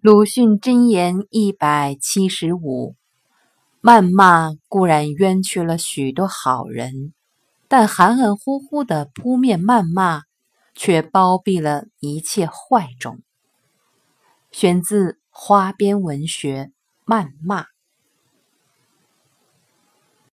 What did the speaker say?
鲁迅箴言一百七十五：谩骂固然冤屈了许多好人，但含含糊糊的扑面谩骂，却包庇了一切坏种。选自《花边文学》，谩骂。